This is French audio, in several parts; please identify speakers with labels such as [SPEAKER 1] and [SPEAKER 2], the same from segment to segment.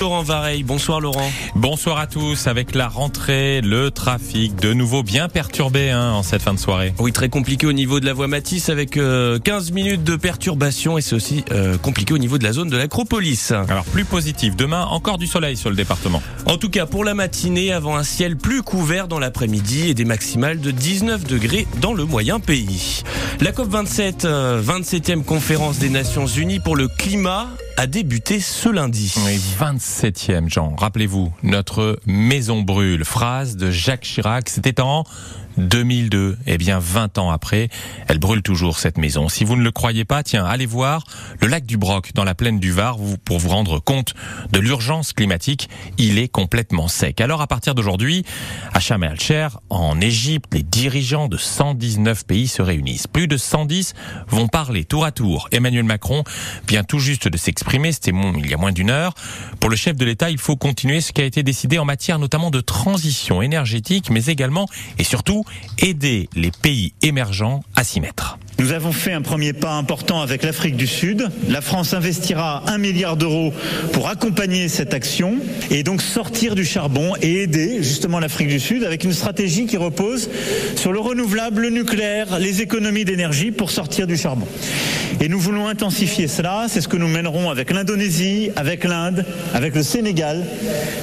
[SPEAKER 1] Laurent Vareille, bonsoir Laurent.
[SPEAKER 2] Bonsoir à tous. Avec la rentrée, le trafic de nouveau bien perturbé hein, en cette fin de soirée.
[SPEAKER 1] Oui, très compliqué au niveau de la voie Matisse avec 15 euh, minutes de perturbation et c'est aussi euh, compliqué au niveau de la zone de l'Acropolis.
[SPEAKER 2] Alors plus positif, demain encore du soleil sur le département.
[SPEAKER 1] En tout cas pour la matinée, avant un ciel plus couvert dans l'après-midi et des maximales de 19 degrés dans le moyen pays. La COP27, 27e euh, conférence des Nations Unies pour le climat a débuté ce lundi.
[SPEAKER 2] Oui, 27e, Jean. Rappelez-vous, notre maison brûle. Phrase de Jacques Chirac. C'était en 2002. Eh bien, 20 ans après, elle brûle toujours cette maison. Si vous ne le croyez pas, tiens, allez voir le lac du Broc dans la plaine du Var pour vous rendre compte de l'urgence climatique. Il est complètement sec. Alors, à partir d'aujourd'hui, à Sharm el en Égypte, les dirigeants de 119 pays se réunissent. Plus de 110 vont parler tour à tour. Emmanuel Macron vient tout juste de s'exprimer. C'était il y a moins d'une heure. Pour le chef de l'État, il faut continuer ce qui a été décidé en matière notamment de transition énergétique, mais également et surtout aider les pays émergents à s'y mettre.
[SPEAKER 3] Nous avons fait un premier pas important avec l'Afrique du Sud. La France investira un milliard d'euros pour accompagner cette action et donc sortir du charbon et aider justement l'Afrique du Sud avec une stratégie qui repose sur le renouvelable, le nucléaire, les économies d'énergie pour sortir du charbon. Et nous voulons intensifier cela. C'est ce que nous mènerons avec l'Indonésie, avec l'Inde, avec le Sénégal.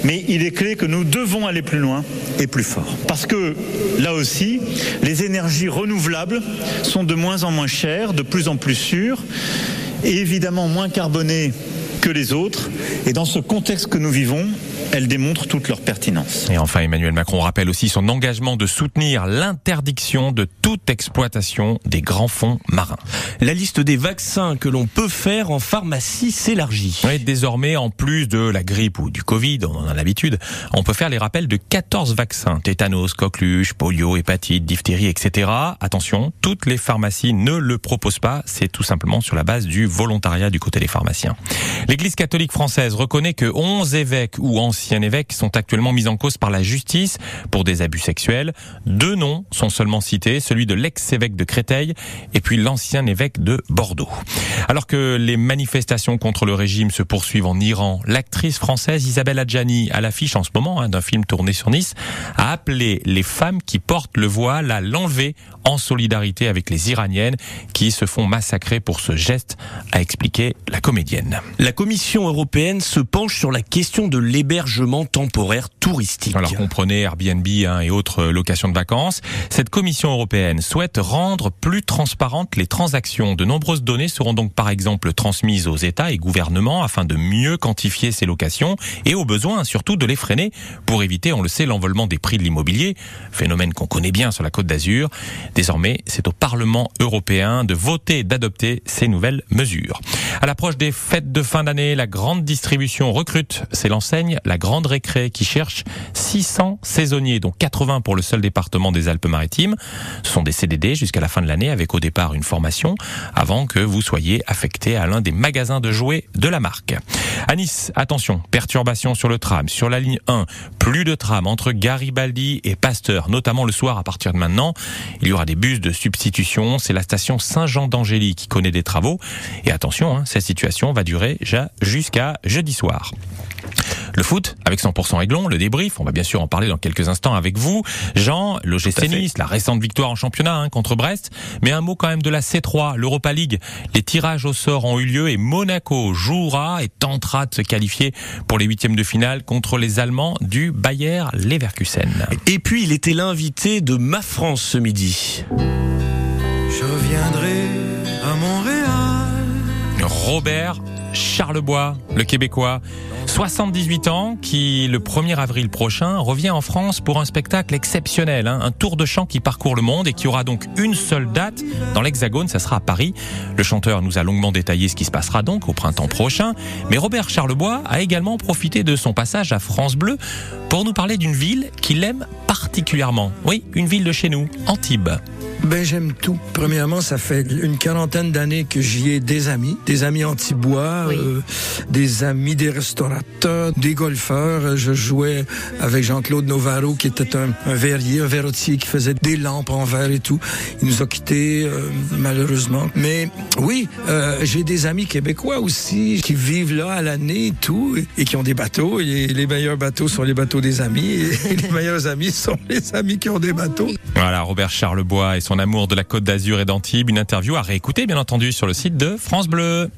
[SPEAKER 3] Mais il est clé que nous devons aller plus loin et plus fort. Parce que là aussi, les énergies renouvelables sont de moins en moins chères, de plus en plus sûres et évidemment moins carbonées que les autres. Et dans ce contexte que nous vivons, elles démontrent toute leur pertinence.
[SPEAKER 2] Et enfin, Emmanuel Macron rappelle aussi son engagement de soutenir l'interdiction de toute exploitation des grands fonds marins.
[SPEAKER 1] La liste des vaccins que l'on peut faire en pharmacie s'élargit.
[SPEAKER 2] Oui, désormais, en plus de la grippe ou du Covid, on en a l'habitude, on peut faire les rappels de 14 vaccins. Tétanos, coqueluche, polio, hépatite, diphtérie, etc. Attention, toutes les pharmacies ne le proposent pas. C'est tout simplement sur la base du volontariat du côté des pharmaciens. L'Église catholique française reconnaît que 11 évêques ou anciens évêques sont actuellement mis en cause par la justice pour des abus sexuels. Deux noms sont seulement cités, celui de l'ex-évêque de Créteil et puis l'ancien évêque de Bordeaux. Alors que les manifestations contre le régime se poursuivent en Iran, l'actrice française Isabelle Adjani, à l'affiche en ce moment hein, d'un film tourné sur Nice, a appelé les femmes qui portent le voile à l'enlever en solidarité avec les Iraniennes qui se font massacrer pour ce geste, a expliqué la comédienne.
[SPEAKER 1] La Commission européenne se penche sur la question de l'hébergement temporaire touristique.
[SPEAKER 2] Alors comprenez Airbnb hein, et autres locations de vacances. Cette Commission européenne souhaite rendre plus transparentes les transactions. De nombreuses données seront donc par exemple transmises aux États et gouvernements afin de mieux quantifier ces locations et au besoin surtout de les freiner pour éviter, on le sait, l'envolement des prix de l'immobilier, phénomène qu'on connaît bien sur la côte d'Azur. Désormais, c'est au Parlement européen de voter et d'adopter ces nouvelles mesures. À l'approche des fêtes de fin d'année, la grande distribution recrute. C'est l'enseigne La Grande Récré qui cherche 600 saisonniers, dont 80 pour le seul département des Alpes-Maritimes. Ce sont des CDD jusqu'à la fin de l'année avec au départ une formation avant que vous soyez affecté à l'un des magasins de jouets de la marque. À Nice, attention, perturbation sur le tram, sur la ligne 1, plus de tram entre Garibaldi et Pasteur, notamment le soir à partir de maintenant. Il y aura des bus de substitution. C'est la station Saint-Jean d'Angély qui connaît des travaux. Et attention, hein, cette situation va durer jusqu'à jeudi soir. Le foot, avec 100% Aiglon, le débrief, on va bien sûr en parler dans quelques instants avec vous. Jean, l'OGC Nice, la récente victoire en championnat hein, contre Brest. Mais un mot quand même de la C3, l'Europa League. Les tirages au sort ont eu lieu et Monaco jouera et tentera de se qualifier pour les huitièmes de finale contre les Allemands du Bayer Leverkusen.
[SPEAKER 1] Et puis il était l'invité de Ma France ce midi.
[SPEAKER 4] Je reviendrai à Montréal.
[SPEAKER 2] Robert Charlebois, le Québécois, 78 ans, qui le 1er avril prochain revient en France pour un spectacle exceptionnel, hein, un tour de chant qui parcourt le monde et qui aura donc une seule date dans l'Hexagone, ça sera à Paris. Le chanteur nous a longuement détaillé ce qui se passera donc au printemps prochain, mais Robert Charlebois a également profité de son passage à France Bleu pour nous parler d'une ville qu'il aime particulièrement. Oui, une ville de chez nous, Antibes.
[SPEAKER 5] Ben j'aime tout. Premièrement, ça fait une quarantaine d'années que j'y ai des amis, des amis anti-bois, euh, des amis des restaurateurs, des golfeurs. Je jouais avec Jean-Claude Novaro qui était un, verrier, un verrotier qui faisait des lampes en verre et tout. Il nous a quittés euh, malheureusement. Mais oui, euh, j'ai des amis québécois aussi qui vivent là à l'année et tout et, qui ont des bateaux. Et les meilleurs bateaux sont les bateaux des amis et les meilleurs amis sont les amis qui ont des bateaux.
[SPEAKER 2] Voilà, Robert Charlebois et son amour de la Côte d'Azur et d'Antibes. Une interview à réécouter, bien entendu, sur le site de France Bleu.